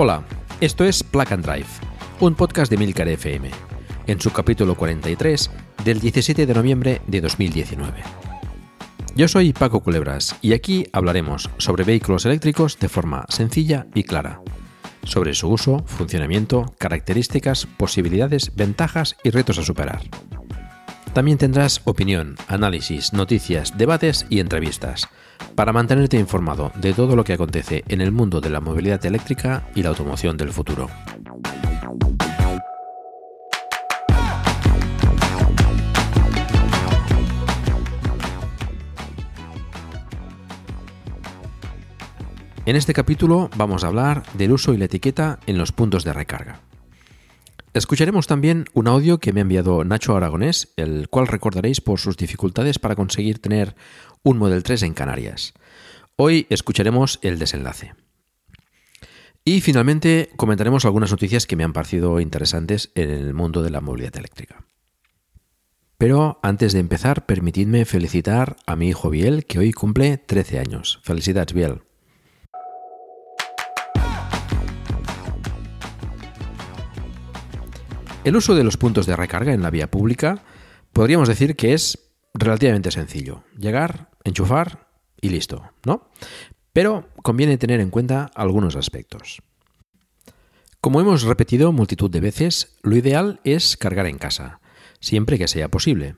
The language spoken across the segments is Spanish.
Hola, esto es Plug and Drive, un podcast de Milcar FM, en su capítulo 43 del 17 de noviembre de 2019. Yo soy Paco Culebras y aquí hablaremos sobre vehículos eléctricos de forma sencilla y clara, sobre su uso, funcionamiento, características, posibilidades, ventajas y retos a superar. También tendrás opinión, análisis, noticias, debates y entrevistas para mantenerte informado de todo lo que acontece en el mundo de la movilidad eléctrica y la automoción del futuro. En este capítulo vamos a hablar del uso y la etiqueta en los puntos de recarga. Escucharemos también un audio que me ha enviado Nacho Aragonés, el cual recordaréis por sus dificultades para conseguir tener un Model 3 en Canarias. Hoy escucharemos el desenlace. Y finalmente comentaremos algunas noticias que me han parecido interesantes en el mundo de la movilidad eléctrica. Pero antes de empezar, permitidme felicitar a mi hijo Biel, que hoy cumple 13 años. Felicidades, Biel. El uso de los puntos de recarga en la vía pública podríamos decir que es relativamente sencillo. Llegar, enchufar y listo, ¿no? Pero conviene tener en cuenta algunos aspectos. Como hemos repetido multitud de veces, lo ideal es cargar en casa, siempre que sea posible.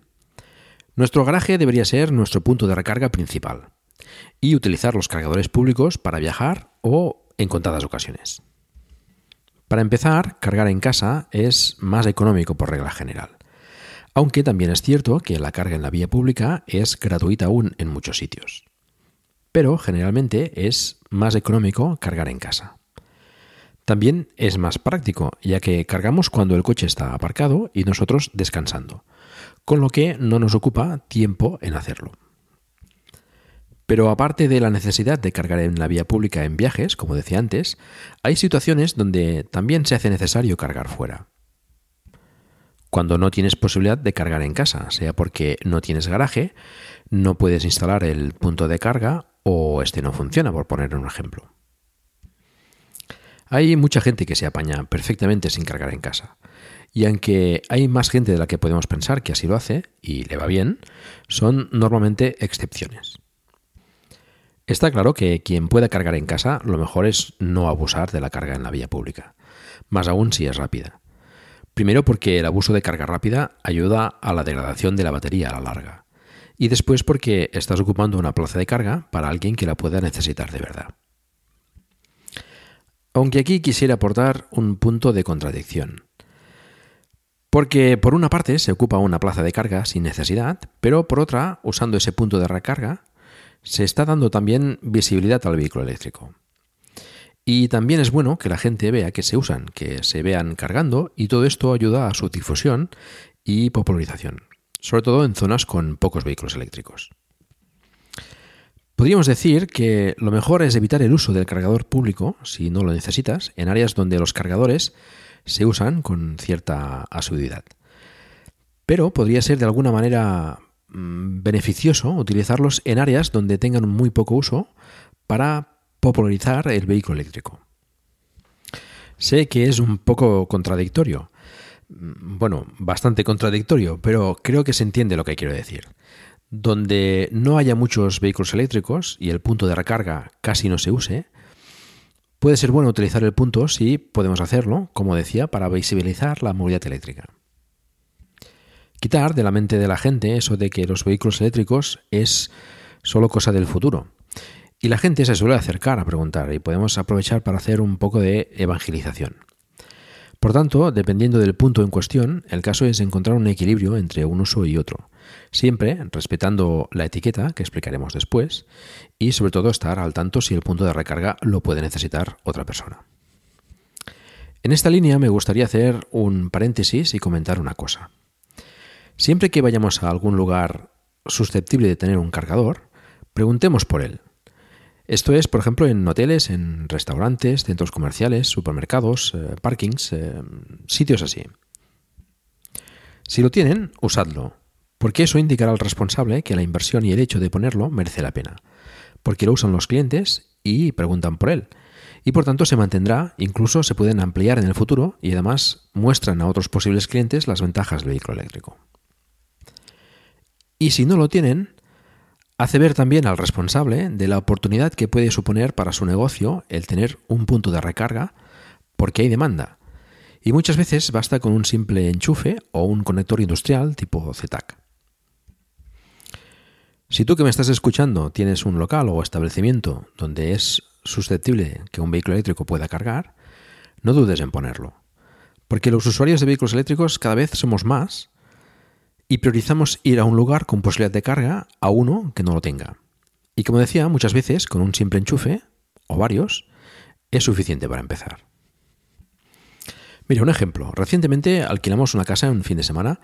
Nuestro garaje debería ser nuestro punto de recarga principal y utilizar los cargadores públicos para viajar o en contadas ocasiones. Para empezar, cargar en casa es más económico por regla general. Aunque también es cierto que la carga en la vía pública es gratuita aún en muchos sitios. Pero generalmente es más económico cargar en casa. También es más práctico, ya que cargamos cuando el coche está aparcado y nosotros descansando, con lo que no nos ocupa tiempo en hacerlo. Pero aparte de la necesidad de cargar en la vía pública en viajes, como decía antes, hay situaciones donde también se hace necesario cargar fuera. Cuando no tienes posibilidad de cargar en casa, sea porque no tienes garaje, no puedes instalar el punto de carga o este no funciona, por poner un ejemplo. Hay mucha gente que se apaña perfectamente sin cargar en casa. Y aunque hay más gente de la que podemos pensar que así lo hace y le va bien, son normalmente excepciones. Está claro que quien pueda cargar en casa, lo mejor es no abusar de la carga en la vía pública, más aún si es rápida. Primero porque el abuso de carga rápida ayuda a la degradación de la batería a la larga. Y después porque estás ocupando una plaza de carga para alguien que la pueda necesitar de verdad. Aunque aquí quisiera aportar un punto de contradicción. Porque por una parte se ocupa una plaza de carga sin necesidad, pero por otra, usando ese punto de recarga, se está dando también visibilidad al vehículo eléctrico. Y también es bueno que la gente vea que se usan, que se vean cargando y todo esto ayuda a su difusión y popularización, sobre todo en zonas con pocos vehículos eléctricos. Podríamos decir que lo mejor es evitar el uso del cargador público, si no lo necesitas, en áreas donde los cargadores se usan con cierta asiduidad. Pero podría ser de alguna manera beneficioso utilizarlos en áreas donde tengan muy poco uso para popularizar el vehículo eléctrico. Sé que es un poco contradictorio, mm, bueno, bastante contradictorio, pero creo que se entiende lo que quiero decir. Donde no haya muchos vehículos eléctricos y el punto de recarga casi no se use, puede ser bueno utilizar el punto si podemos hacerlo, como decía, para visibilizar la movilidad eléctrica quitar de la mente de la gente eso de que los vehículos eléctricos es solo cosa del futuro. Y la gente se suele acercar a preguntar y podemos aprovechar para hacer un poco de evangelización. Por tanto, dependiendo del punto en cuestión, el caso es encontrar un equilibrio entre un uso y otro, siempre respetando la etiqueta, que explicaremos después, y sobre todo estar al tanto si el punto de recarga lo puede necesitar otra persona. En esta línea me gustaría hacer un paréntesis y comentar una cosa. Siempre que vayamos a algún lugar susceptible de tener un cargador, preguntemos por él. Esto es, por ejemplo, en hoteles, en restaurantes, centros comerciales, supermercados, eh, parkings, eh, sitios así. Si lo tienen, usadlo, porque eso indicará al responsable que la inversión y el hecho de ponerlo merece la pena, porque lo usan los clientes y preguntan por él, y por tanto se mantendrá, incluso se pueden ampliar en el futuro y además muestran a otros posibles clientes las ventajas del vehículo eléctrico. Y si no lo tienen, hace ver también al responsable de la oportunidad que puede suponer para su negocio el tener un punto de recarga porque hay demanda. Y muchas veces basta con un simple enchufe o un conector industrial tipo ZTAC. Si tú que me estás escuchando tienes un local o establecimiento donde es susceptible que un vehículo eléctrico pueda cargar, no dudes en ponerlo. Porque los usuarios de vehículos eléctricos cada vez somos más y priorizamos ir a un lugar con posibilidad de carga a uno que no lo tenga. Y como decía, muchas veces con un simple enchufe, o varios, es suficiente para empezar. Mira, un ejemplo. Recientemente alquilamos una casa un fin de semana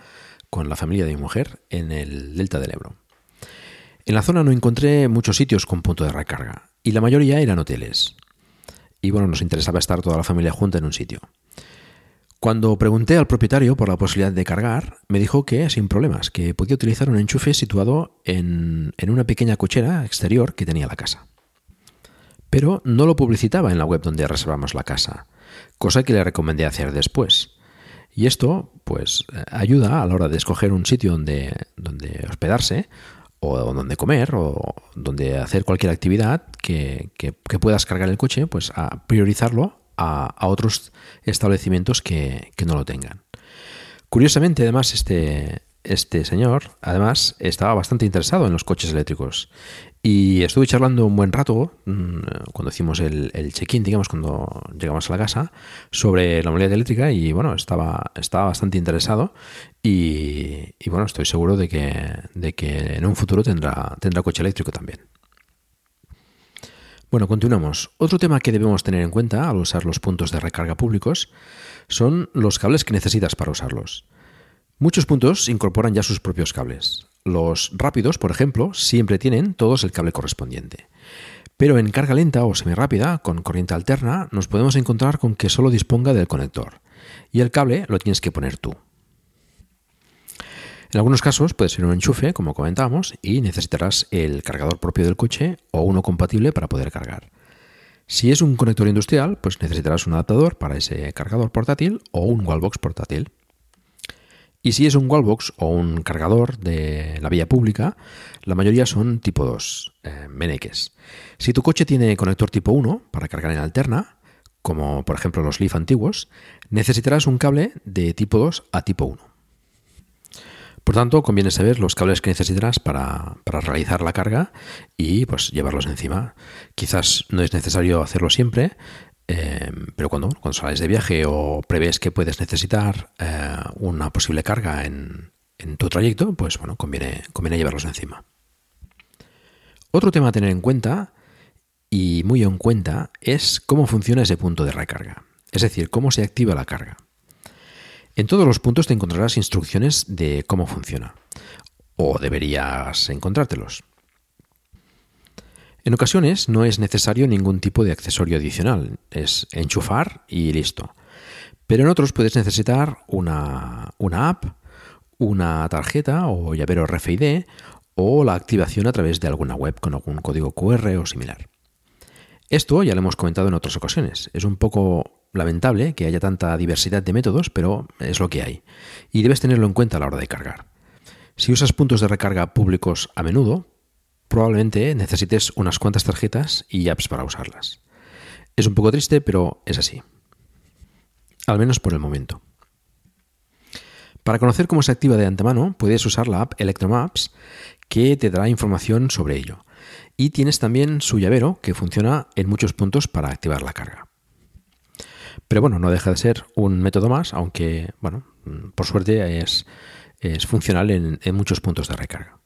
con la familia de mi mujer en el delta del Ebro. En la zona no encontré muchos sitios con punto de recarga y la mayoría eran hoteles. Y bueno, nos interesaba estar toda la familia junta en un sitio. Cuando pregunté al propietario por la posibilidad de cargar, me dijo que sin problemas, que podía utilizar un enchufe situado en, una pequeña cochera exterior que tenía la casa. Pero no lo publicitaba en la web donde reservamos la casa, cosa que le recomendé hacer después. Y esto, pues, ayuda a la hora de escoger un sitio donde, donde hospedarse, o donde comer, o donde hacer cualquier actividad que, que puedas cargar el coche, pues a priorizarlo a, otros establecimientos que, no lo tengan. Curiosamente, además, este, este señor, además, estaba bastante interesado en los coches eléctricos. Y estuve charlando un buen rato, mm, cuando hicimos el, check-in, digamos, cuando llegamos a la casa, sobre la movilidad eléctrica y, bueno, estaba, estaba bastante interesado y, y, bueno, estoy seguro de que, de que en un futuro tendrá, tendrá coche eléctrico también. Bueno, continuamos. Otro tema que debemos tener en cuenta al usar los puntos de recarga públicos son los cables que necesitas para usarlos. Muchos puntos incorporan ya sus propios cables. Los rápidos, por ejemplo, siempre tienen todos el cable correspondiente. Pero en carga lenta o semirápida, con corriente alterna, nos podemos encontrar con que solo disponga del conector. Y el cable lo tienes que poner tú. En algunos casos puede ser un enchufe, como comentábamos, y necesitarás el cargador propio del coche o uno compatible para poder cargar. Si es un conector industrial, pues necesitarás un adaptador para ese cargador portátil o un wallbox portátil. Y si es un wallbox o un cargador de la vía pública, la mayoría son tipo 2, eh, meneques. Si tu coche tiene conector tipo 1 para cargar en alterna, como por ejemplo los Leaf antiguos, necesitarás un cable de tipo 2 a tipo 1. Por tanto, conviene saber los cables que necesitarás para, realizar la carga y pues llevarlos encima. Quizás no es necesario hacerlo siempre, eh, pero cuando, cuando sales de viaje o prevés que puedes necesitar eh, una posible carga en, en, tu trayecto, pues bueno, conviene, conviene llevarlos encima. Otro tema a tener en cuenta y muy en cuenta es cómo funciona ese punto de recarga, es decir, cómo se activa la carga. En todos los puntos te encontrarás instrucciones de cómo funciona, o deberías encontrártelos. En ocasiones no es necesario ningún tipo de accesorio adicional, es enchufar y listo. Pero en otros puedes necesitar una, una app, una tarjeta o llavero RFID o la activación a través de alguna web con algún código QR o similar. Esto ya lo hemos comentado en otras ocasiones. Es un poco lamentable que haya tanta diversidad de métodos, pero es lo que hay. Y debes tenerlo en cuenta a la hora de cargar. Si usas puntos de recarga públicos a menudo, probablemente necesites unas cuantas tarjetas y apps para usarlas. Es un poco triste, pero es así. Al menos por el momento. Para conocer cómo se activa de antemano, puedes usar la app Electromaps, que te dará información sobre ello. y tienes también su llavero que funciona en muchos puntos para activar la carga. Pero bueno, no deja de ser un método más, aunque, bueno, por suerte es, es funcional en, en muchos puntos de recarga.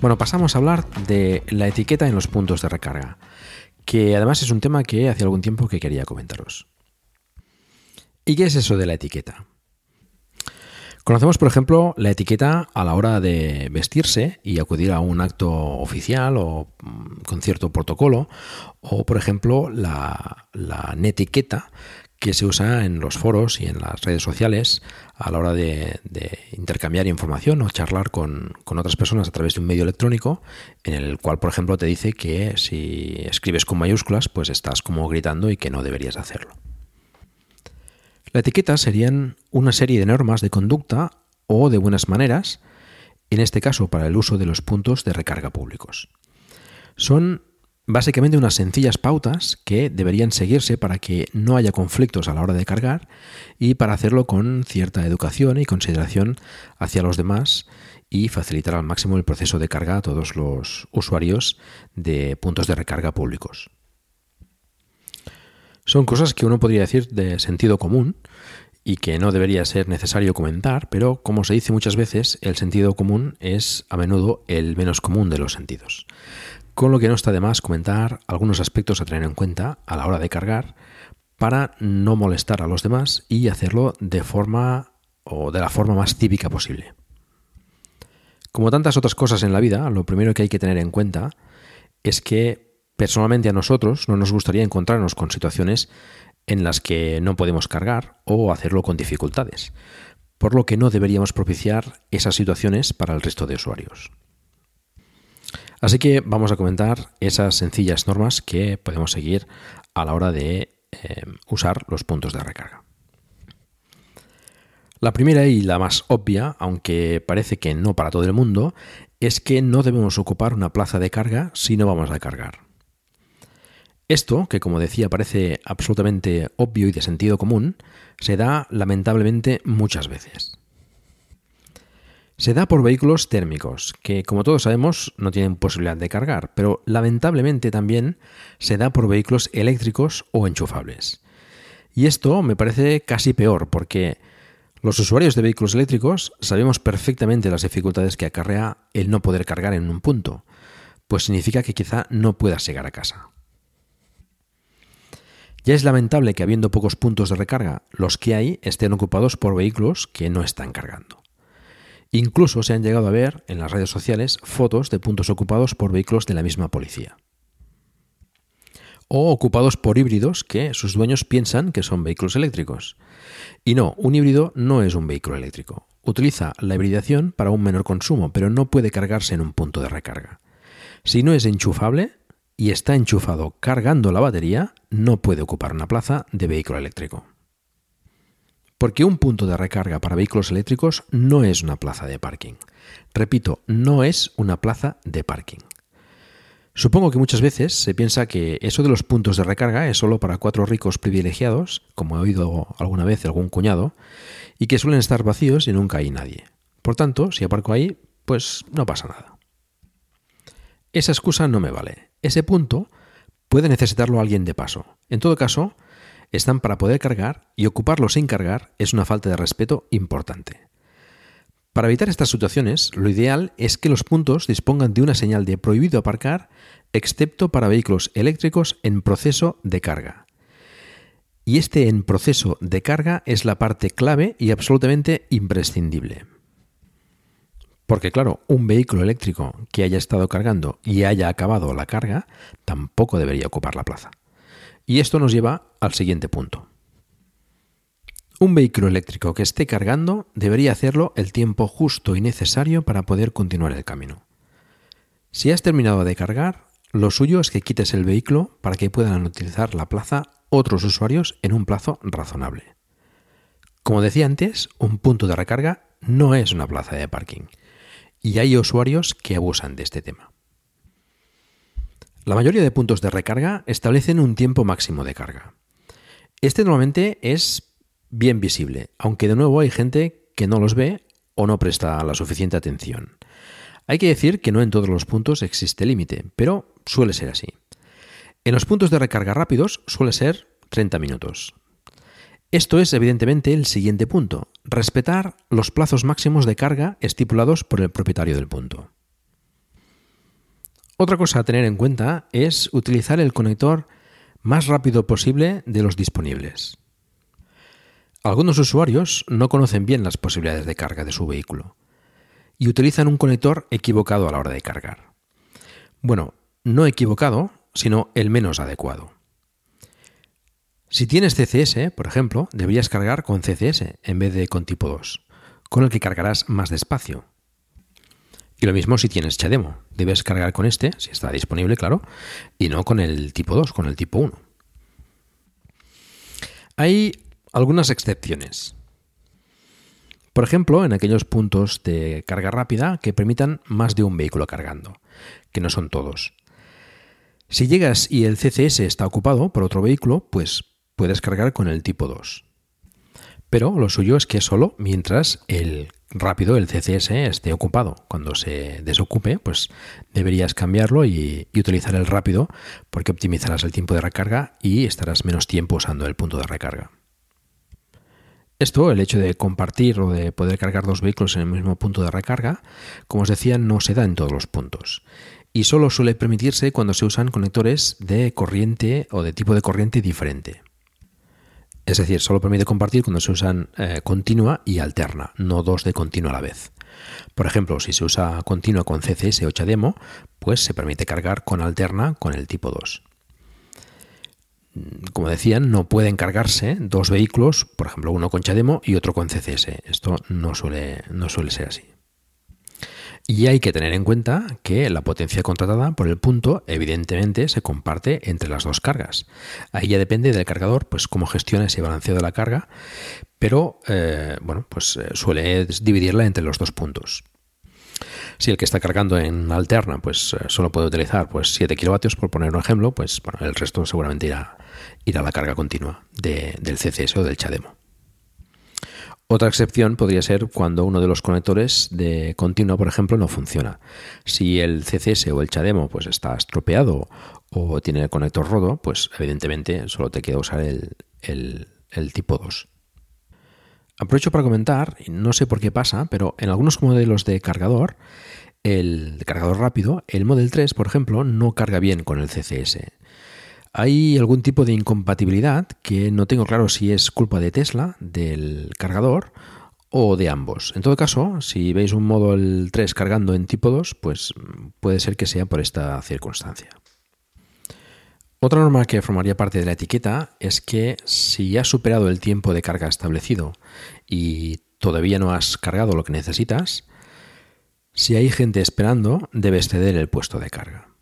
Bueno, pasamos a hablar de la etiqueta en los puntos de recarga, que además es un tema que hace algún tiempo que quería comentaros. ¿Y qué es eso de la etiqueta? Conocemos, por ejemplo, la etiqueta a la hora de vestirse y acudir a un acto oficial o mm, con cierto protocolo, o por ejemplo la, la netiqueta que se usa en los foros y en las redes sociales a la hora de, intercambiar información o charlar con, con, otras personas a través de un medio electrónico en el cual, por ejemplo, te dice que si escribes con mayúsculas, pues estás como gritando y que no deberías hacerlo. La etiqueta serían una serie de normas de conducta o de buenas maneras, en este caso para el uso de los puntos de recarga públicos. Son básicamente unas sencillas pautas que deberían seguirse para que no haya conflictos a la hora de cargar y para hacerlo con cierta educación y consideración hacia los demás y facilitar al máximo el proceso de carga a todos los usuarios de puntos de recarga públicos. Son cosas que uno podría decir de sentido común y que no debería ser necesario comentar, pero como se dice muchas veces, el sentido común es a menudo el menos común de los sentidos. Con lo que no está de más comentar algunos aspectos a tener en cuenta a la hora de cargar para no molestar a los demás y hacerlo de forma o de la forma más típica posible. Como tantas otras cosas en la vida, lo primero que hay que tener en cuenta es que Personalmente a nosotros no nos gustaría encontrarnos con situaciones en las que no podemos cargar o hacerlo con dificultades, por lo que no deberíamos propiciar esas situaciones para el resto de usuarios. Así que vamos a comentar esas sencillas normas que podemos seguir a la hora de eh, usar los puntos de recarga. La primera y la más obvia, aunque parece que no para todo el mundo, es que no debemos ocupar una plaza de carga si no vamos a cargar. Esto, que como decía parece absolutamente obvio y de sentido común, se da lamentablemente muchas veces. Se da por vehículos térmicos, que como todos sabemos no tienen posibilidad de cargar, pero lamentablemente también se da por vehículos eléctricos o enchufables. Y esto me parece casi peor, porque los usuarios de vehículos eléctricos sabemos perfectamente las dificultades que acarrea el no poder cargar en un punto, pues significa que quizá no puedas llegar a casa. Ya es lamentable que habiendo pocos puntos de recarga, los que hay estén ocupados por vehículos que no están cargando. Incluso se han llegado a ver en las redes sociales fotos de puntos ocupados por vehículos de la misma policía. O ocupados por híbridos que sus dueños piensan que son vehículos eléctricos. Y no, un híbrido no es un vehículo eléctrico. Utiliza la hibridación para un menor consumo, pero no puede cargarse en un punto de recarga. Si no es enchufable, y está enchufado cargando la batería, no puede ocupar una plaza de vehículo eléctrico. Porque un punto de recarga para vehículos eléctricos no es una plaza de parking. Repito, no es una plaza de parking. Supongo que muchas veces se piensa que eso de los puntos de recarga es solo para cuatro ricos privilegiados, como he oído alguna vez algún cuñado, y que suelen estar vacíos y nunca hay nadie. Por tanto, si aparco ahí, pues no pasa nada. Esa excusa no me vale. Ese punto puede necesitarlo alguien de paso. En todo caso, están para poder cargar y ocuparlo sin cargar es una falta de respeto importante. Para evitar estas situaciones, lo ideal es que los puntos dispongan de una señal de prohibido aparcar, excepto para vehículos eléctricos en proceso de carga. Y este en proceso de carga es la parte clave y absolutamente imprescindible. Porque claro, un vehículo eléctrico que haya estado cargando y haya acabado la carga tampoco debería ocupar la plaza. Y esto nos lleva al siguiente punto. Un vehículo eléctrico que esté cargando debería hacerlo el tiempo justo y necesario para poder continuar el camino. Si has terminado de cargar, lo suyo es que quites el vehículo para que puedan utilizar la plaza otros usuarios en un plazo razonable. Como decía antes, un punto de recarga no es una plaza de parking y hay usuarios que abusan de este tema. La mayoría de puntos de recarga establecen un tiempo máximo de carga. Este normalmente es bien visible, aunque de nuevo hay gente que no los ve o no presta la suficiente atención. Hay que decir que no en todos los puntos existe límite, pero suele ser así. En los puntos de recarga rápidos suele ser 30 minutos. Esto es evidentemente el siguiente punto, respetar los plazos máximos de carga estipulados por el propietario del punto. Otra cosa a tener en cuenta es utilizar el conector más rápido posible de los disponibles. Algunos usuarios no conocen bien las posibilidades de carga de su vehículo y utilizan un conector equivocado a la hora de cargar. Bueno, no equivocado, sino el menos adecuado. Si tienes CCS, por ejemplo, deberías cargar con CCS en vez de con tipo 2, con el que cargarás más despacio. Y lo mismo si tienes CHAdeMO, debes cargar con este, si está disponible, claro, y no con el tipo 2, con el tipo 1. Hay algunas excepciones. Por ejemplo, en aquellos puntos de carga rápida que permitan más de un vehículo cargando, que no son todos. Si llegas y el CCS está ocupado por otro vehículo, pues puedes cargar con el tipo 2. Pero lo suyo es que solo mientras el rápido, el CCS, esté ocupado. Cuando se desocupe, pues deberías cambiarlo y, y, utilizar el rápido porque optimizarás el tiempo de recarga y estarás menos tiempo usando el punto de recarga. Esto, el hecho de compartir o de poder cargar dos vehículos en el mismo punto de recarga, como os decía, no se da en todos los puntos. Y solo suele permitirse cuando se usan conectores de corriente o de tipo de corriente diferente. Es decir, solo permite compartir cuando se usan eh, continua y alterna, no dos de continua a la vez. Por ejemplo, si se usa continua con CCS o CHAdeMO, pues se permite cargar con alterna con el tipo 2 como decían, no pueden cargarse dos vehículos, por ejemplo, uno con Chademo y otro con CCS. Esto no suele, no suele ser así. Y hay que tener en cuenta que la potencia contratada por el punto evidentemente se comparte entre las dos cargas. Ahí ya depende del cargador, pues cómo gestiona ese balanceo de la carga, pero eh, bueno, pues eh, suele dividirla entre los dos puntos. Si el que está cargando en alterna, pues eh, solo puede utilizar pues 7 kilovatios, por poner un ejemplo, pues bueno, el resto seguramente irá, irá a la carga continua del CCS o del CHAdeMO. Otra excepción podría ser cuando uno de los conectores de continua, por ejemplo, no funciona. Si el CCS o el CHAdeMO pues, está estropeado o tiene el conector roto, pues evidentemente solo te queda usar el, el tipo 2. Aprovecho para comentar, no sé por qué pasa, pero en algunos modelos de cargador, el cargador rápido, el Model 3, por ejemplo, no carga bien con el CCS. Hay algún tipo de incompatibilidad que no tengo claro si es culpa de Tesla, del cargador o de ambos. En todo caso, si veis un Model 3 cargando en tipo 2, pues puede ser que sea por esta circunstancia. Otra norma que formaría parte de la etiqueta es que si has superado el tiempo de carga establecido y todavía no has cargado lo que necesitas, si hay gente esperando, debes ceder el puesto de carga.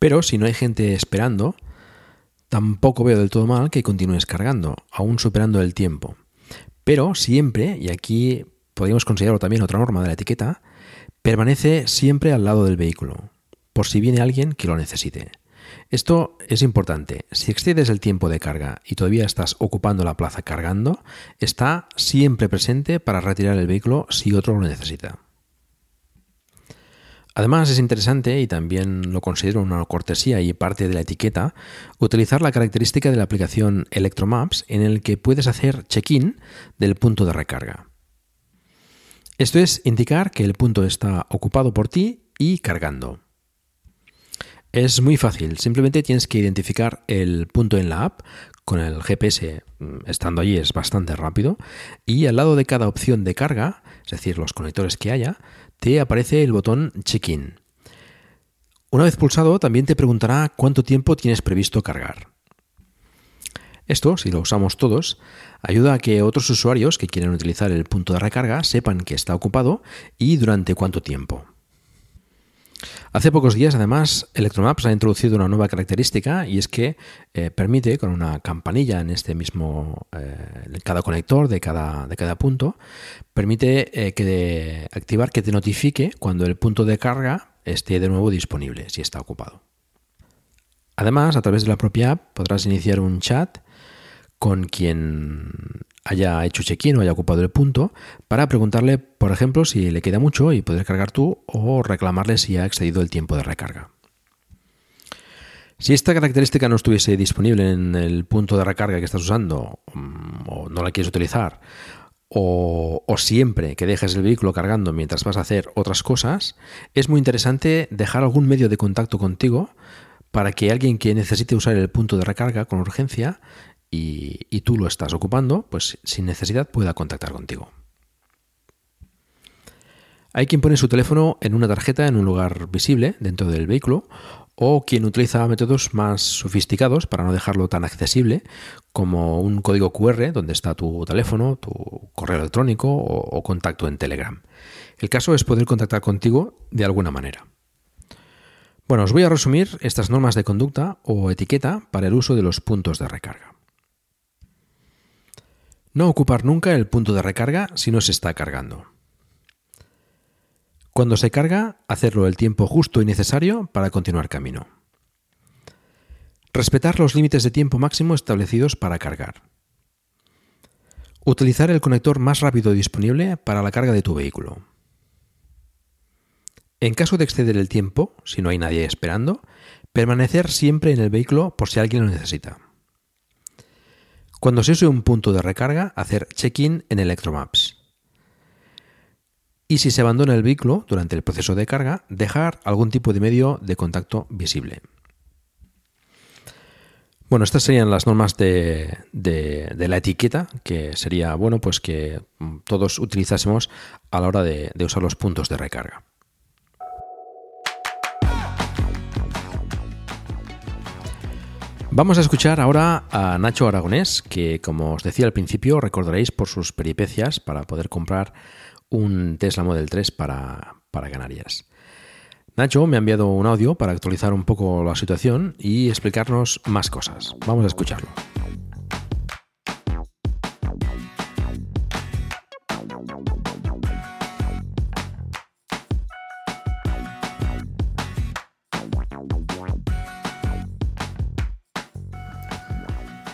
Pero si no hay gente esperando, tampoco veo del todo mal que continúes cargando, aún superando el tiempo. Pero siempre, y aquí podríamos considerarlo también otra norma de la etiqueta, permanece siempre al lado del vehículo por si viene alguien que lo necesite. Esto es importante. Si excedes el tiempo de carga y todavía estás ocupando la plaza cargando, está siempre presente para retirar el vehículo si otro lo necesita. Además es interesante, y también lo considero una cortesía y parte de la etiqueta, utilizar la característica de la aplicación Electromaps en el que puedes hacer check-in del punto de recarga. Esto es indicar que el punto está ocupado por ti y cargando. Es muy fácil, simplemente tienes que identificar el punto en la app, con el GPS mm, estando allí es bastante rápido, y al lado de cada opción de carga, es decir, los conectores que haya, te aparece el botón Check-in. Una vez pulsado, también te preguntará cuánto tiempo tienes previsto cargar. Esto, si lo usamos todos, ayuda a que otros usuarios que quieran utilizar el punto de recarga sepan que está ocupado y durante cuánto tiempo. Hace pocos días, además, Electromaps ha introducido una nueva característica y es que eh, permite, con una campanilla en este mismo, eh, cada conector de cada, de cada punto, permite eh, que activar que te notifique cuando el punto de carga esté de nuevo disponible, si está ocupado. Además, a través de la propia app podrás iniciar un chat con quien haya hecho check-in o haya ocupado el punto para preguntarle, por ejemplo, si le queda mucho y poder cargar tú o reclamarle si ha excedido el tiempo de recarga. Si esta característica no estuviese disponible en el punto de recarga que estás usando mm, o no la quieres utilizar o, siempre que dejes el vehículo cargando mientras vas a hacer otras cosas, es muy interesante dejar algún medio de contacto contigo para que alguien que necesite usar el punto de recarga con urgencia y, tú lo estás ocupando, pues sin necesidad pueda contactar contigo. Hay quien pone su teléfono en una tarjeta en un lugar visible dentro del vehículo o quien utiliza métodos más sofisticados para no dejarlo tan accesible como un código QR donde está tu teléfono, tu correo electrónico o, contacto en Telegram. El caso es poder contactar contigo de alguna manera. Bueno, os voy a resumir estas normas de conducta o etiqueta para el uso de los puntos de recarga. No ocupar nunca el punto de recarga si no se está cargando. Cuando se carga, hacerlo el tiempo justo y necesario para continuar camino. Respetar los límites de tiempo máximo establecidos para cargar. Utilizar el conector más rápido disponible para la carga de tu vehículo. En caso de exceder el tiempo, si no hay nadie esperando, permanecer siempre en el vehículo por si alguien lo necesita. Cuando se use un punto de recarga, hacer check-in en Electromaps y si se abandona el vehículo durante el proceso de carga, dejar algún tipo de medio de contacto visible. Bueno, estas serían las normas de, la etiqueta, que sería bueno pues que todos utilizásemos a la hora de, de usar los puntos de recarga. Vamos a escuchar ahora a Nacho Aragonés, que como os decía al principio, recordaréis por sus peripecias para poder comprar un Tesla Model 3 para, para Canarias. Nacho me ha enviado un audio para actualizar un poco la situación y explicarnos más cosas. Vamos a escucharlo.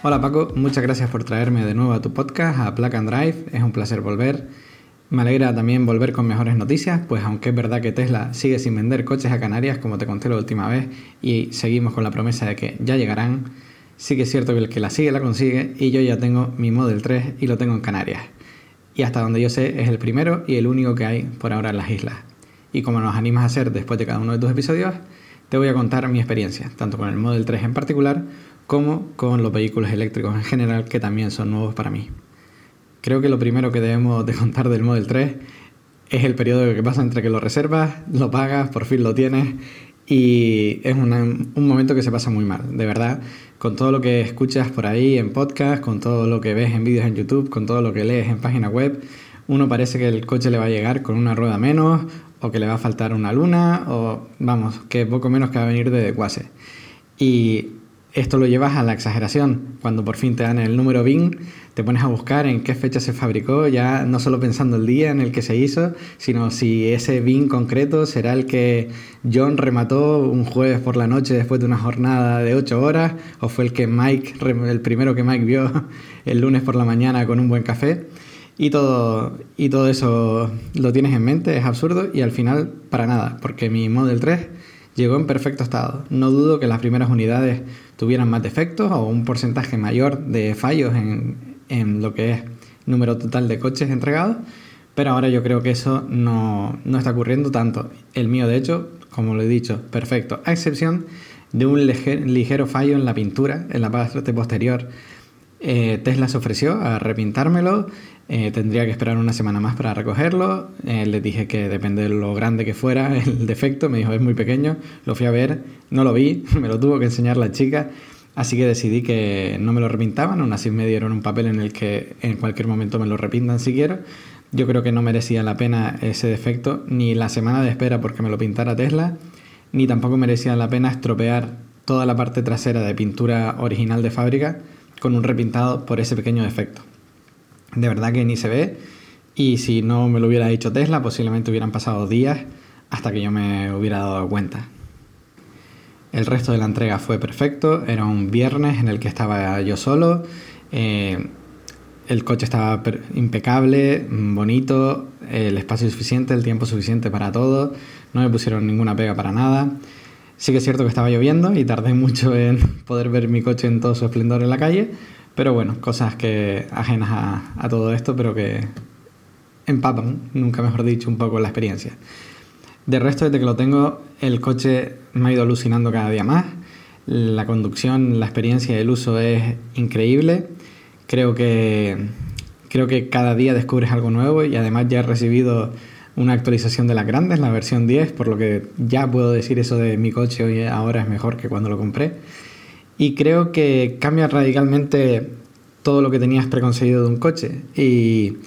Hola Paco, muchas gracias por traerme de nuevo a tu podcast, a Plug and Drive. Es un placer volver. Me alegra también volver con mejores noticias, pues aunque es verdad que Tesla sigue sin vender coches a Canarias, como te conté la última vez, y seguimos con la promesa de que ya llegarán, sí que es cierto que el que la sigue la consigue y yo ya tengo mi Model 3 y lo tengo en Canarias. Y hasta donde yo sé es el primero y el único que hay por ahora en las islas. Y como nos animas a hacer después de cada uno de tus episodios, te voy a contar mi experiencia, tanto con el Model 3 en particular como con los vehículos eléctricos en general que también son nuevos para mí. Creo que lo primero que debemos de contar del Model 3 es el periodo que pasa entre que lo reservas, lo pagas, por fin lo tienes y es un momento que se pasa muy mal, de verdad, con todo lo que escuchas por ahí en podcast, con todo lo que ves en vídeos en YouTube, con todo lo que lees en página web, uno parece que el coche le va a llegar con una rueda menos o que le va a faltar una luna o vamos, que poco menos que va a venir de Quase. Y esto lo llevas a la exageración. Cuando por fin te dan el número BIN, te pones a buscar en qué fecha se fabricó, ya no solo pensando el día en el que se hizo, sino si ese BIN concreto será el que John remató un jueves por la noche después de una jornada de 8 horas, o fue el que Mike, el primero que Mike vio el lunes por la mañana con un buen café. Y todo, y todo eso lo tienes en mente, es absurdo y al final para nada, porque mi Model 3 llegó en perfecto estado. No dudo que las primeras unidades tuvieran más defectos o un porcentaje mayor de fallos en, lo que es número total de coches entregados, pero ahora yo creo que eso no, está ocurriendo tanto. El mío, de hecho, como lo he dicho, perfecto, a excepción de un ligero fallo en la pintura, en la parte posterior. Eh, Tesla se ofreció a repintármelo eh, tendría que esperar una semana más para recogerlo. Eh, le dije que depende de lo grande que fuera el defecto. Me dijo, es muy pequeño. Lo fui a ver, no lo vi, me lo tuvo que enseñar la chica. Así que decidí que no me lo repintaban. Aún así me dieron un papel en el que en cualquier momento me lo repintan si quiero. Yo creo que no merecía la pena ese defecto, ni la semana de espera porque me lo pintara Tesla, ni tampoco merecía la pena estropear toda la parte trasera de pintura original de fábrica con un repintado por ese pequeño defecto de verdad que ni se ve. Y si no me lo hubiera dicho Tesla, posiblemente hubieran pasado días hasta que yo me hubiera dado cuenta. El resto de la entrega fue perfecto, era un viernes en el que estaba yo solo. Eh, el coche estaba impecable, bonito, el espacio suficiente, el tiempo suficiente para todo, no me pusieron ninguna pega para nada. Sí que es cierto que estaba lloviendo y tardé mucho en poder ver mi coche en todo su esplendor en la calle, pero bueno, cosas que ajenas a, todo esto, pero que empapan, nunca mejor dicho, un poco la experiencia. De resto, desde que lo tengo, el coche me ha ido alucinando cada día más. La conducción, la experiencia y el uso es increíble. Creo que, creo que cada día descubres algo nuevo y además ya he recibido una actualización de las grandes, la versión 10, por lo que ya puedo decir eso de mi coche hoy ahora es mejor que cuando lo compré. Y creo que cambia radicalmente todo lo que tenías preconcebido de un coche. Y,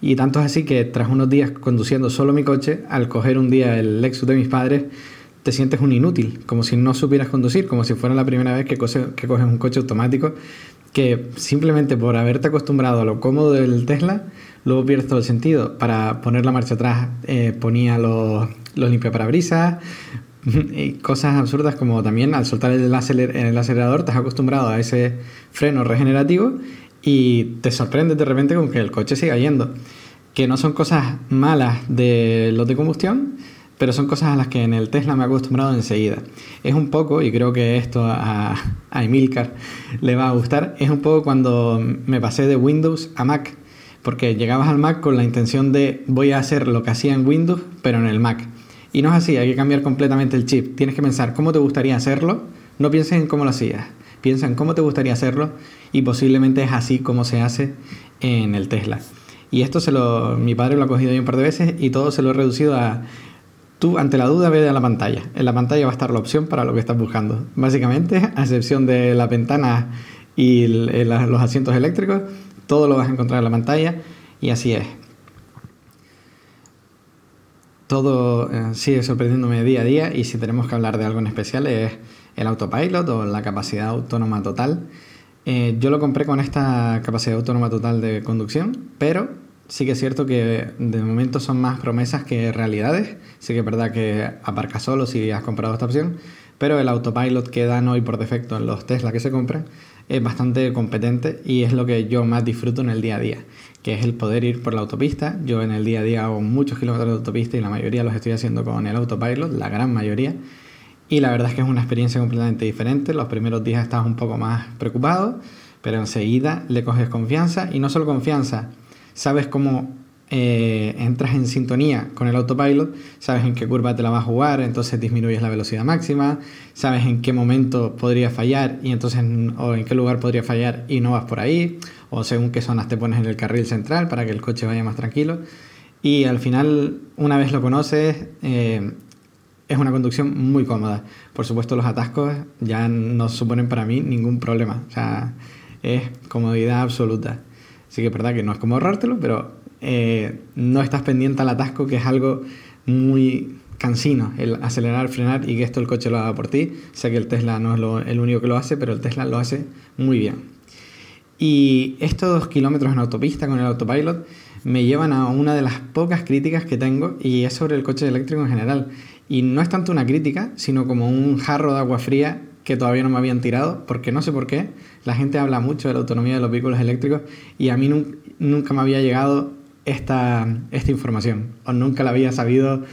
y tanto es así que tras unos días conduciendo solo mi coche, al coger un día el Lexus de mis padres, te sientes un inútil, como si no supieras conducir, como si fuera la primera vez que, que coges un coche automático, que simplemente por haberte acostumbrado a lo cómodo del Tesla, luego pierdes todo el sentido. Para poner la marcha atrás eh, ponía los, los limpiaparabrisas, y cosas absurdas como también al soltar el, el acelerador te has acostumbrado a ese freno regenerativo y te sorprendes de repente con que el coche siga yendo. Que no son cosas malas de los de combustión, pero son cosas a las que en el Tesla me he acostumbrado enseguida. Es un poco, y creo que esto a, a Emilcar le va a gustar, es un poco cuando me pasé de Windows a Mac porque llegabas al Mac con la intención de voy a hacer lo que hacía en Windows, pero en el Mac. Y no es así, hay que cambiar completamente el chip. Tienes que pensar cómo te gustaría hacerlo, no pienses en cómo lo hacías, piensa en cómo te gustaría hacerlo y posiblemente es así como se hace en el Tesla. Y esto se lo, mi padre lo ha cogido un par de veces y todo se lo he reducido a tú ante la duda ve a la pantalla. En la pantalla va a estar la opción para lo que estás buscando. Básicamente, a excepción de la ventana y los asientos eléctricos, todo lo vas a encontrar en la pantalla y así es. Todo eh, sigue sorprendiéndome día a día y si tenemos que hablar de algo en especial es el autopilot o la capacidad autónoma total. Eh, yo lo compré con esta capacidad autónoma total de conducción, pero sí que es cierto que de momento son más promesas que realidades. Sí que es verdad que aparca solo si has comprado esta opción, pero el autopilot que dan hoy por defecto en los Tesla que se compran es bastante competente y es lo que yo más disfruto en el día a día, que es el poder ir por la autopista. Yo en el día a día hago muchos kilómetros de autopista y la mayoría los estoy haciendo con el autopilot, la gran mayoría. Y la verdad es que es una experiencia completamente diferente. Los primeros días estás un poco más preocupado, pero enseguida le coges confianza y no solo confianza, sabes cómo eh, entras en sintonía con el autopilot, sabes en qué curva te la va a jugar, entonces disminuyes la velocidad máxima, sabes en qué momento podría fallar y entonces o en qué lugar podría fallar y no vas por ahí, o según qué zonas te pones en el carril central para que el coche vaya más tranquilo. Y al final, una vez lo conoces, eh, es una conducción muy cómoda. Por supuesto, los atascos ya no suponen para mí ningún problema. O sea, es comodidad absoluta. Así que es verdad que no es como ahorrártelo, pero eh, no estás pendiente al atasco, que es algo muy cansino, el acelerar, frenar y que esto el coche lo haga por ti. Sé que el Tesla no es el único que lo hace, pero el Tesla lo hace muy bien. Y estos dos kilómetros en autopista con el autopilot me llevan a una de las pocas críticas que tengo y es sobre el coche eléctrico en general. Y no es tanto una crítica, sino como un jarro de agua fría que todavía no me habían tirado, porque no sé por qué. La gente habla mucho de la autonomía de los vehículos eléctricos y a mí nunca me había llegado esta, esta información o nunca la había sabido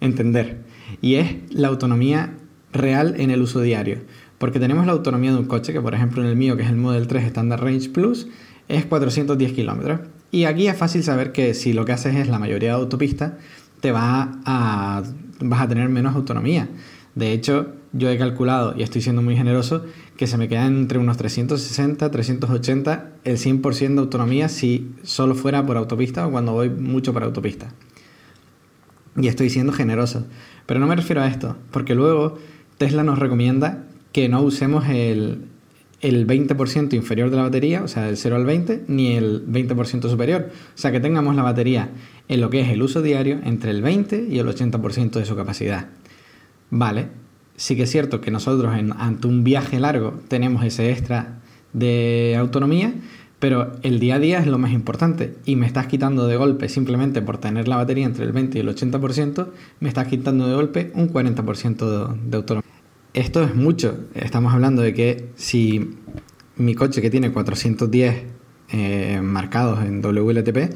entender. Y es la autonomía real en el uso diario. Porque tenemos la autonomía de un coche, que por ejemplo en el mío, que es el Model 3 Standard Range Plus, es 410 kilómetros. Y aquí es fácil saber que si lo que haces es la mayoría de autopistas, te va a, vas a tener menos autonomía. De hecho, yo he calculado, y estoy siendo muy generoso, que se me queda entre unos 360, 380 el 100% de autonomía si solo fuera por autopista o cuando voy mucho por autopista. Y estoy siendo generoso. Pero no me refiero a esto, porque luego Tesla nos recomienda que no usemos el, el 20% inferior de la batería, o sea, del 0 al 20, ni el 20% superior. O sea, que tengamos la batería en lo que es el uso diario entre el 20 y el 80% de su capacidad. Vale, sí que es cierto que nosotros ante un viaje largo tenemos ese extra de autonomía, pero el día a día es lo más importante y me estás quitando de golpe simplemente por tener la batería entre el 20 y el 80%, me estás quitando de golpe un 40% de, de autonomía. Esto es mucho, estamos hablando de que si mi coche que tiene 410 eh, marcados en WLTP,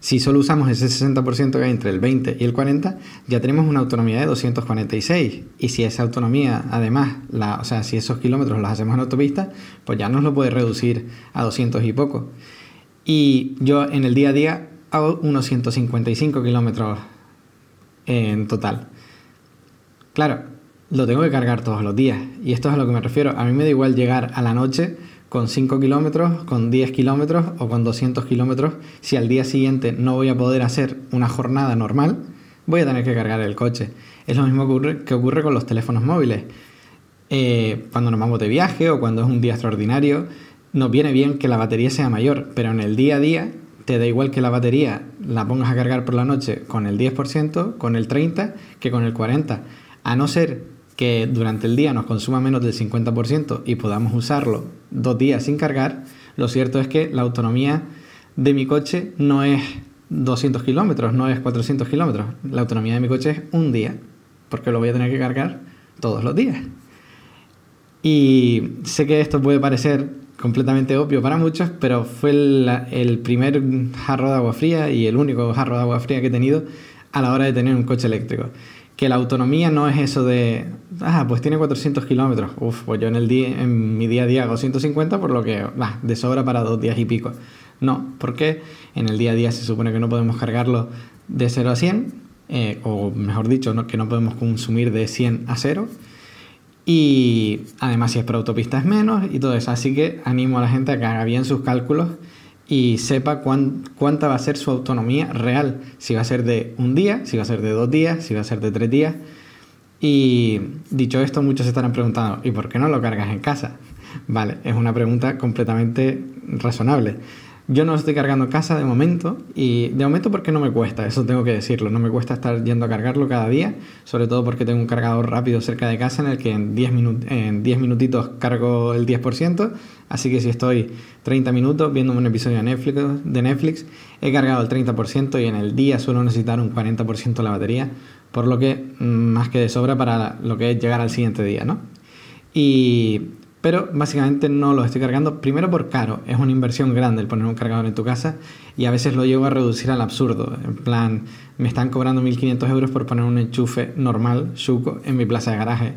si solo usamos ese 60% que hay entre el 20 y el 40, ya tenemos una autonomía de 246. Y si esa autonomía, además, la, o sea, si esos kilómetros los hacemos en autopista, pues ya nos lo puede reducir a 200 y poco. Y yo en el día a día hago unos 155 kilómetros en total. Claro, lo tengo que cargar todos los días. Y esto es a lo que me refiero. A mí me da igual llegar a la noche con 5 kilómetros, con 10 kilómetros o con 200 kilómetros. Si al día siguiente no voy a poder hacer una jornada normal, voy a tener que cargar el coche. Es lo mismo que ocurre, con los teléfonos móviles. Eh, cuando nos vamos de viaje o cuando es un día extraordinario, nos viene bien que la batería sea mayor, pero en el día a día te da igual que la batería la pongas a cargar por la noche con el 10%, con el 30%, que con el 40%. A no ser que durante el día nos consuma menos del 50% y podamos usarlo dos días sin cargar, lo cierto es que la autonomía de mi coche no es 200 kilómetros, no es 400 kilómetros. La autonomía de mi coche es un día, porque lo voy a tener que cargar todos los días. Y sé que esto puede parecer completamente obvio para muchos, pero fue el, el, primer jarro de agua fría y el único jarro de agua fría que he tenido a la hora de tener un coche eléctrico que la autonomía no es eso de, ah, pues tiene 400 kilómetros. Uf, pues yo en, el día, en mi día a día hago 150, por lo que, va, de sobra para dos días y pico. No, porque en el día a día se supone que no podemos cargarlo de 0 a 100, eh, o mejor dicho, que no podemos consumir de 100 a 0. Y además si es por autopista es menos y todo eso. Así que animo a la gente a que haga bien sus cálculos y sepa cuánta va a ser su autonomía real. Si va a ser de un día, si va a ser de dos días, si va a ser de tres días. Y dicho esto, muchos se estarán preguntando, ¿y por qué no lo cargas en casa? Vale, es una pregunta completamente razonable. Yo no estoy cargando casa de momento y de momento porque no me cuesta, eso tengo que decirlo, no me cuesta estar yendo a cargarlo cada día, sobre todo porque tengo un cargador rápido cerca de casa en el que en 10, en 10 minutitos cargo el 10%, así que si estoy 30 minutos viendo un episodio de Netflix, de Netflix he cargado el 30% y en el día suelo necesitar un 40% de la batería, por lo que mm, más que de sobra para lo que es llegar al siguiente día, ¿no? Y pero básicamente no lo estoy cargando, primero por caro, es una inversión grande el poner un cargador en tu casa y a veces lo llevo a reducir al absurdo. En plan, me están cobrando 1.500 euros por poner un enchufe normal, Shuko, en mi plaza de garaje.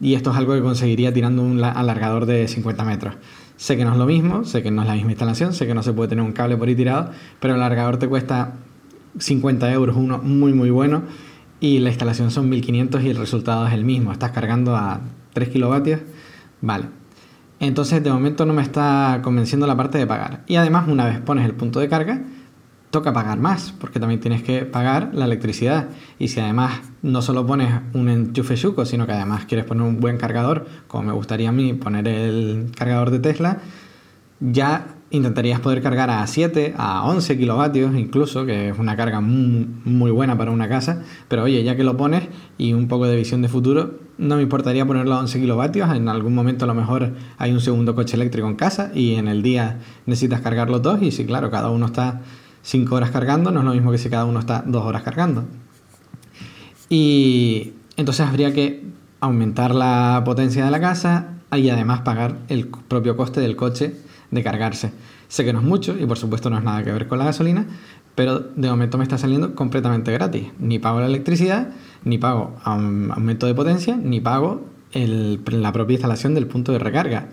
Y esto es algo que conseguiría tirando un alargador de 50 metros. Sé que no es lo mismo, sé que no es la misma instalación, sé que no se puede tener un cable por ahí tirado, pero el alargador te cuesta 50 euros, uno muy muy bueno, y la instalación son 1500 y el resultado es el mismo. Estás cargando a 3 kilovatios Vale. Entonces de momento no me está convenciendo la parte de pagar. Y además una vez pones el punto de carga, toca pagar más, porque también tienes que pagar la electricidad. Y si además no solo pones un enchufe chuco, sino que además quieres poner un buen cargador, como me gustaría a mí poner el cargador de Tesla, ya intentarías poder cargar a 7, a 11 kilovatios incluso, que es una carga muy, buena para una casa, pero oye, ya que lo pones y un poco de visión de futuro, no me importaría ponerlo a 11 kilovatios, en algún momento a lo mejor hay un segundo coche eléctrico en casa y en el día necesitas cargar los dos. Y si claro, cada uno está 5 horas cargando, no es lo mismo que si cada uno está 2 horas cargando. Y entonces habría que aumentar la potencia de la casa y además pagar el propio coste del coche de cargarse. Sé que no es mucho y por supuesto no es nada que ver con la gasolina, pero de momento me está saliendo completamente gratis. Ni pago la electricidad, ni pago aumento de potencia, ni pago la propia instalación del punto de recarga.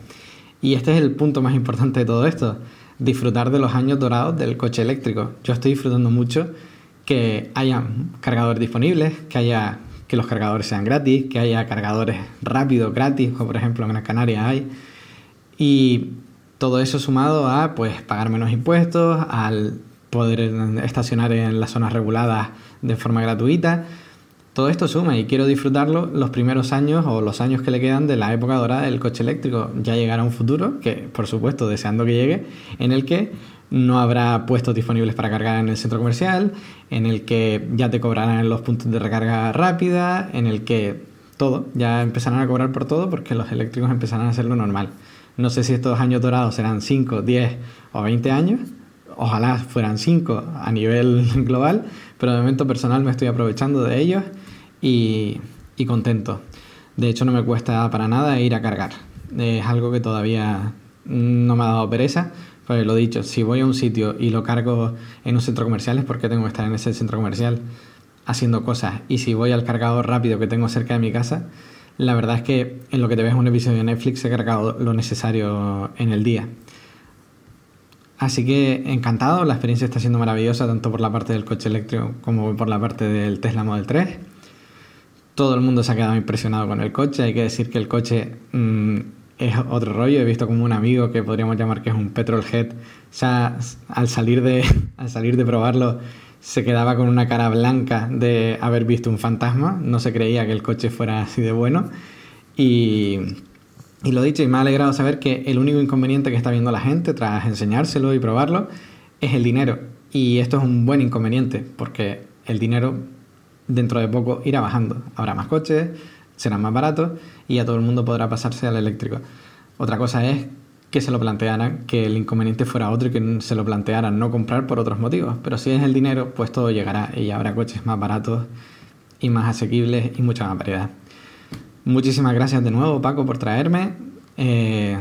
Y este es el punto más importante de todo esto, disfrutar de los años dorados del coche eléctrico. Yo estoy disfrutando mucho que haya cargadores disponibles, que haya que los cargadores sean gratis, que haya cargadores rápidos gratis, como por ejemplo en las Canarias hay. Y todo eso sumado a pues pagar menos impuestos, al poder estacionar en las zonas reguladas de forma gratuita. Todo esto suma y quiero disfrutarlo los primeros años o los años que le quedan de la época dorada del coche eléctrico. Ya llegará un futuro, que por supuesto deseando que llegue, en el que no habrá puestos disponibles para cargar en el centro comercial, en el que ya te cobrarán los puntos de recarga rápida, en el que todo, ya empezarán a cobrar por todo porque los eléctricos empezarán a hacerlo normal. No sé si estos años dorados serán 5, 10 o 20 años. Ojalá fueran 5 a nivel global, pero de momento personal me estoy aprovechando de ellos y, y contento. De hecho, no me cuesta para nada ir a cargar. Es algo que todavía no me ha dado pereza, Pues lo dicho, si voy a un sitio y lo cargo en un centro comercial es porque tengo que estar en ese centro comercial haciendo cosas. Y si voy al cargador rápido que tengo cerca de mi casa, la verdad es que en lo que te ves un episodio de Netflix he cargado lo necesario en el día. Así que encantado, la experiencia está siendo maravillosa tanto por la parte del coche eléctrico como por la parte del Tesla Model 3. Todo el mundo se ha quedado impresionado con el coche, hay que decir que el coche mm, es otro rollo, he visto como un amigo que podríamos llamar que es un petrolhead, o sea, al salir de, al salir de probarlo se quedaba con una cara blanca de haber visto un fantasma, no se creía que el coche fuera así de bueno. Y, y lo dicho, y me ha alegrado saber que el único inconveniente que está viendo la gente tras enseñárselo y probarlo es el dinero. Y esto es un buen inconveniente, porque el dinero dentro de poco irá bajando. Habrá más coches, serán más baratos y a todo el mundo podrá pasarse al eléctrico. Otra cosa es que se lo plantearan, que el inconveniente fuera otro y que se lo plantearan no comprar por otros motivos. Pero si es el dinero, pues todo llegará y habrá coches más baratos y más asequibles y mucha más variedad. Muchísimas gracias de nuevo, Paco, por traerme. Eh,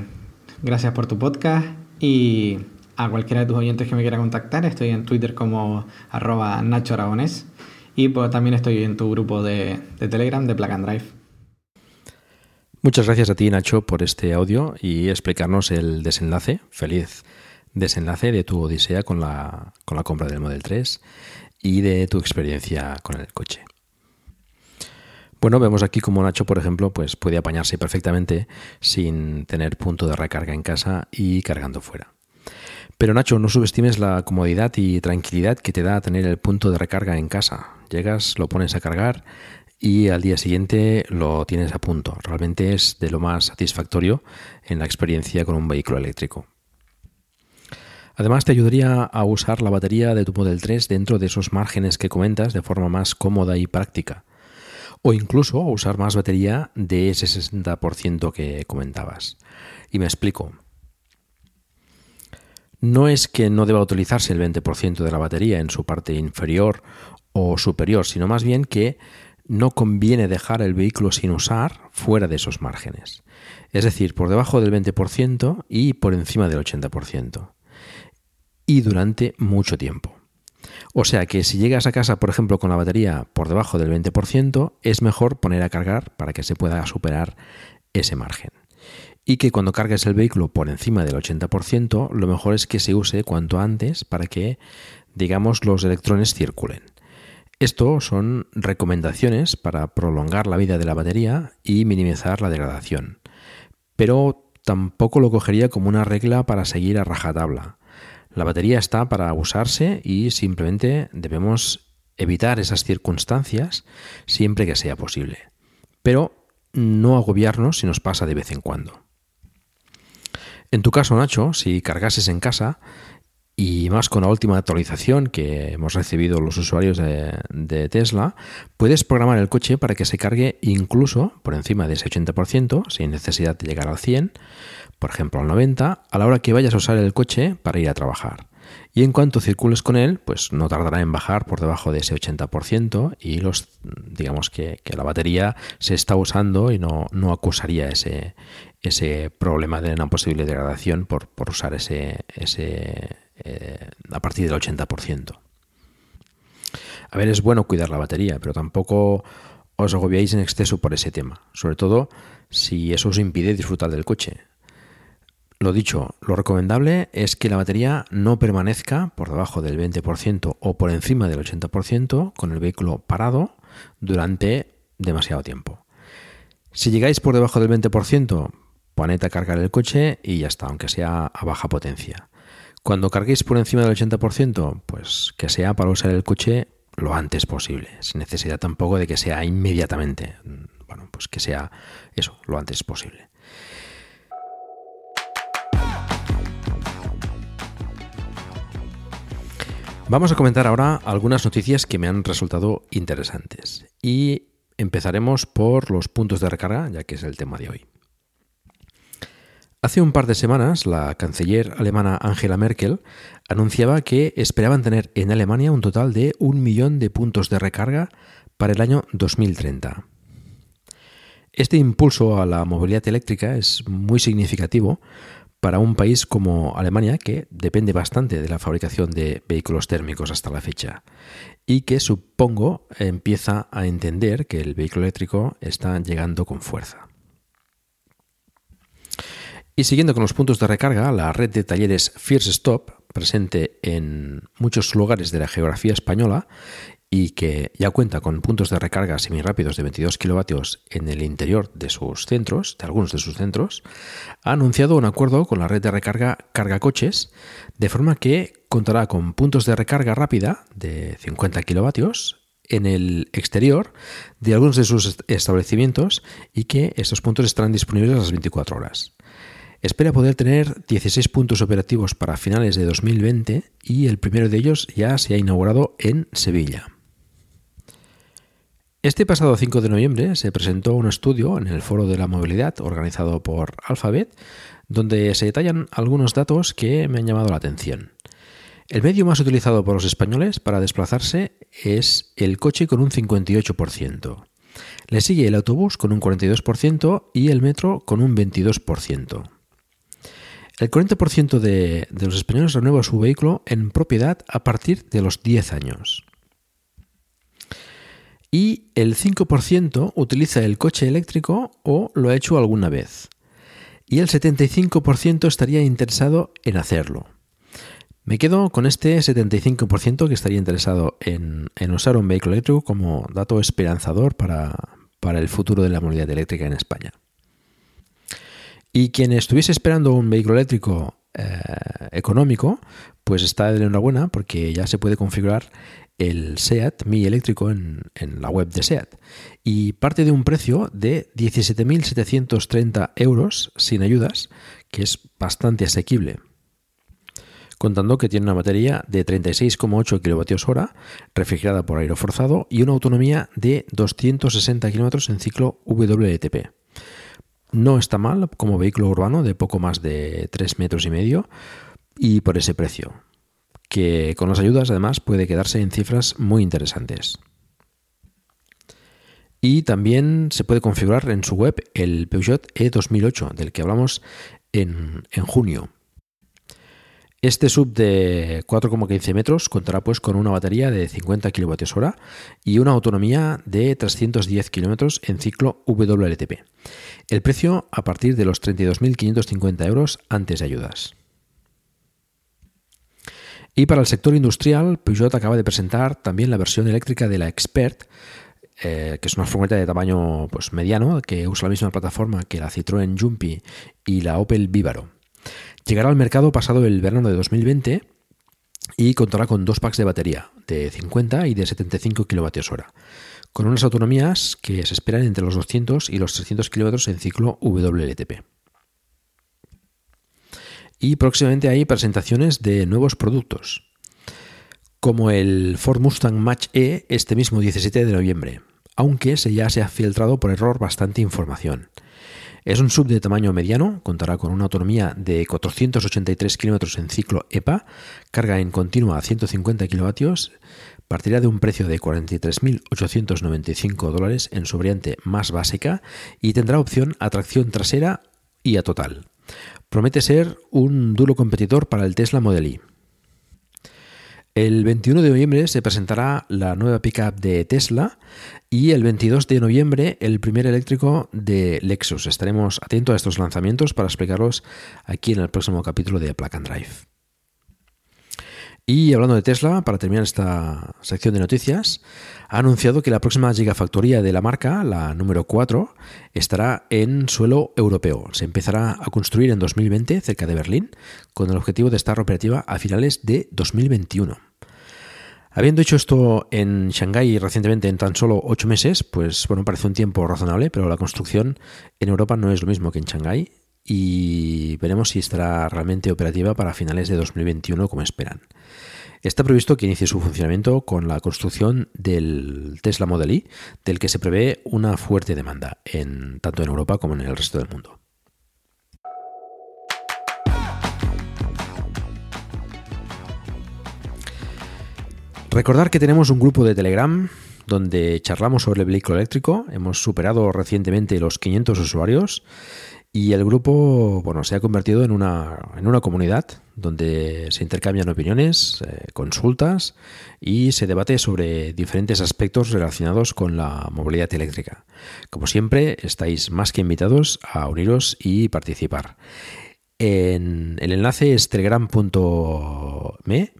gracias por tu podcast y a cualquiera de tus oyentes que me quiera contactar, estoy en Twitter como arroba Nacho Aragonés y pues también estoy en tu grupo de, de Telegram de Plug and Drive. Muchas gracias a ti, Nacho, por este audio y explicarnos el desenlace, feliz desenlace de tu odisea con la, con la compra del Model 3 y de tu experiencia con el coche. Bueno, vemos aquí como Nacho, por ejemplo, pues puede apañarse perfectamente sin tener punto de recarga en casa y cargando fuera. Pero Nacho, no subestimes la comodidad y tranquilidad que te da tener el punto de recarga en casa. Llegas, lo pones a cargar y al día siguiente lo tienes a punto. Realmente es de lo más satisfactorio en la experiencia con un vehículo eléctrico. Además te ayudaría a usar la batería de tu Model 3 dentro de esos márgenes que comentas de forma más cómoda y práctica. O incluso a usar más batería de ese 60% que comentabas. Y me explico. No es que no deba utilizarse el 20% de la batería en su parte inferior o superior, sino más bien que no conviene dejar el vehículo sin usar fuera de esos márgenes. Es decir, por debajo del 20% y por encima del 80%. Y durante mucho tiempo. O sea que si llegas a casa, por ejemplo, con la batería por debajo del 20%, es mejor poner a cargar para que se pueda superar ese margen. Y que cuando cargues el vehículo por encima del 80%, lo mejor es que se use cuanto antes para que, digamos, los electrones circulen. Esto son recomendaciones para prolongar la vida de la batería y minimizar la degradación. Pero tampoco lo cogería como una regla para seguir a rajatabla. La batería está para usarse y simplemente debemos evitar esas circunstancias siempre que sea posible. Pero no agobiarnos si nos pasa de vez en cuando. En tu caso, Nacho, si cargases en casa, y más con la última actualización que hemos recibido los usuarios de, Tesla, puedes programar el coche para que se cargue incluso por encima de ese 80%, sin necesidad de llegar al 100, por ejemplo al 90, a la hora que vayas a usar el coche para ir a trabajar. Y en cuanto circules con él, pues no tardará en bajar por debajo de ese 80% y los, digamos que, la batería se está usando y no, no acusaría ese, ese problema de una posible degradación por, por usar ese, ese eh, a partir del 80%. A ver, es bueno cuidar la batería, pero tampoco os agobiáis en exceso por ese tema, sobre todo si eso os impide disfrutar del coche. Lo dicho, lo recomendable es que la batería no permanezca por debajo del 20% o por encima del 80% con el vehículo parado durante demasiado tiempo. Si llegáis por debajo del 20%, poned a cargar el coche y ya está, aunque sea a baja potencia. Cuando carguéis por encima del 80%, pues que sea para usar el coche lo antes posible, sin necesidad tampoco de que sea inmediatamente. Bueno, pues que sea eso, lo antes posible. Vamos a comentar ahora algunas noticias que me han resultado interesantes y empezaremos por los puntos de recarga, ya que es el tema de hoy. Hace un par de semanas, la canciller alemana Angela Merkel anunciaba que esperaban tener en Alemania un total de un millón de puntos de recarga para el año 2030. Este impulso a la movilidad eléctrica es muy significativo para un país como Alemania, que depende bastante de la fabricación de vehículos térmicos hasta la fecha, y que supongo empieza a entender que el vehículo eléctrico está llegando con fuerza. Y siguiendo con los puntos de recarga, la red de talleres First Stop, presente en muchos lugares de la geografía española y que ya cuenta con puntos de recarga semirápidos de 22 kilovatios en el interior de sus centros, de algunos de sus centros, ha anunciado un acuerdo con la red de recarga Carga Coches, de forma que contará con puntos de recarga rápida de 50 kilovatios en el exterior de algunos de sus establecimientos y que estos puntos estarán disponibles a las 24 horas. Espera poder tener 16 puntos operativos para finales de 2020 y el primero de ellos ya se ha inaugurado en Sevilla. Este pasado 5 de noviembre se presentó un estudio en el Foro de la Movilidad organizado por Alphabet, donde se detallan algunos datos que me han llamado la atención. El medio más utilizado por los españoles para desplazarse es el coche con un 58%. Le sigue el autobús con un 42% y el metro con un 22%. El 40% de, los españoles renueva su vehículo en propiedad a partir de los 10 años. Y el 5% utiliza el coche eléctrico o lo ha hecho alguna vez. Y el 75% estaría interesado en hacerlo. Me quedo con este 75% que estaría interesado en, en, usar un vehículo eléctrico como dato esperanzador para, para el futuro de la movilidad eléctrica en España. Y quien estuviese esperando un vehículo eléctrico eh, económico, pues está de enhorabuena porque ya se puede configurar el SEAT Mi eléctrico en, la web de SEAT y parte de un precio de 17.730 euros sin ayudas, que es bastante asequible contando que tiene una batería de 36,8 kWh refrigerada por aire forzado y una autonomía de 260 km en ciclo WLTP. No está mal como vehículo urbano de poco más de 3 metros y medio y por ese precio, que con las ayudas además puede quedarse en cifras muy interesantes. Y también se puede configurar en su web el Peugeot E2008, del que hablamos en, en junio. Este sub de 4,15 metros contará pues con una batería de 50 kWh y una autonomía de 310 km en ciclo WLTP. El precio a partir de los 32.550 euros antes de ayudas. Y para el sector industrial, Peugeot acaba de presentar también la versión eléctrica de la Expert, eh, que es una furgoneta de tamaño pues, mediano, que usa la misma plataforma que la Citroën Jumpy y la Opel Vivaro. Llegará al mercado pasado el verano de 2020 y contará con dos packs de batería, de 50 y de 75 kWh con unas autonomías que se esperan entre los 200 y los 300 km en ciclo WLTP. Y próximamente hay presentaciones de nuevos productos, como el Ford Mustang Match E este mismo 17 de noviembre, aunque se ya se ha filtrado por error bastante información. Es un sub de tamaño mediano, contará con una autonomía de 483 km en ciclo EPA, carga en continua a 150 kW, partirá de un precio de 43.895 dólares en su variante más básica y tendrá opción a tracción trasera y a total. Promete ser un duro competidor para el Tesla Model Y. El 21 de noviembre se presentará la nueva pickup de Tesla y el 22 de noviembre el primer eléctrico de Lexus. Estaremos atentos a estos lanzamientos para explicarlos aquí en el próximo capítulo de Plug and Drive. Y hablando de Tesla, para terminar esta sección de noticias, ha anunciado que la próxima gigafactoría de la marca, la número 4, estará en suelo europeo. Se empezará a construir en 2020 cerca de Berlín, con el objetivo de estar operativa a finales de 2021. Habiendo hecho esto en Shanghái recientemente en tan solo 8 meses, pues bueno, parece un tiempo razonable, pero la construcción en Europa no es lo mismo que en Shanghái y veremos si estará realmente operativa para finales de 2021 como esperan. Está previsto que inicie su funcionamiento con la construcción del Tesla Model Y, del que se prevé una fuerte demanda, en, tanto en Europa como en el resto del mundo. Recordar que tenemos un grupo de Telegram donde charlamos sobre el vehículo eléctrico. Hemos superado recientemente los 500 usuarios Y el grupo, bueno, se ha convertido en una, en una comunidad donde se intercambian opiniones, eh, consultas y se debate sobre diferentes aspectos relacionados con la movilidad eléctrica. Como siempre, estáis más que invitados a uniros y participar. El enlace es telegram.me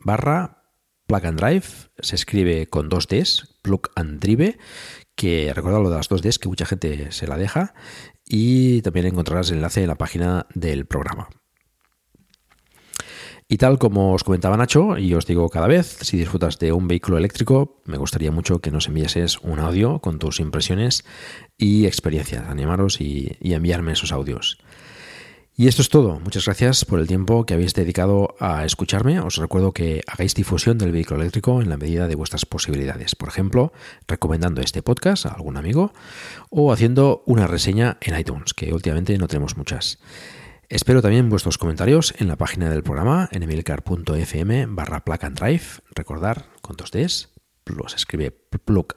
barra plug and drive, se escribe con dos Ds, plug and drive, que recordad lo de las dos Ds, que mucha gente se la deja, y también encontrarás el enlace en la página del programa. Y tal como os comentaba Nacho, y os digo cada vez, si disfrutas de un vehículo eléctrico, me gustaría mucho que nos enviases un audio con tus impresiones y experiencias. Animaros y, y enviarme esos audios. Y esto es todo. Muchas gracias por el tiempo que habéis dedicado a escucharme. Os recuerdo que hagáis difusión del vehículo eléctrico en la medida de vuestras posibilidades. Por ejemplo, recomendando este podcast a algún amigo o haciendo una reseña en iTunes, que últimamente no tenemos muchas. Espero también vuestros comentarios en la página del programa en emilcar.fm barra. Recordar con dos Ds, se escribe plug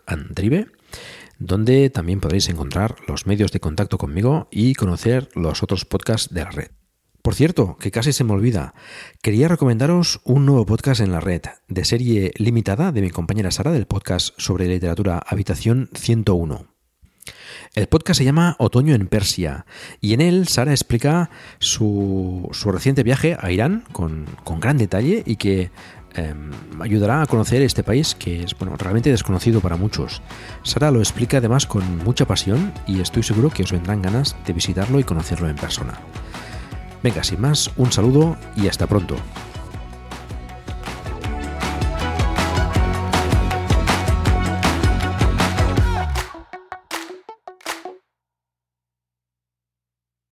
donde también podréis encontrar los medios de contacto conmigo y conocer los otros podcasts de la red. Por cierto, que casi se me olvida, quería recomendaros un nuevo podcast en la red, de serie limitada de mi compañera Sara del podcast sobre literatura Habitación 101. El podcast se llama Otoño en Persia y en él Sara explica su, reciente viaje a Irán con, con gran detalle y que Em, ayudará a conocer este país que es bueno, realmente desconocido para muchos. Sara lo explica además con mucha pasión y estoy seguro que os vendrán ganas de visitarlo y conocerlo en persona. Venga, sin más, un saludo y hasta pronto.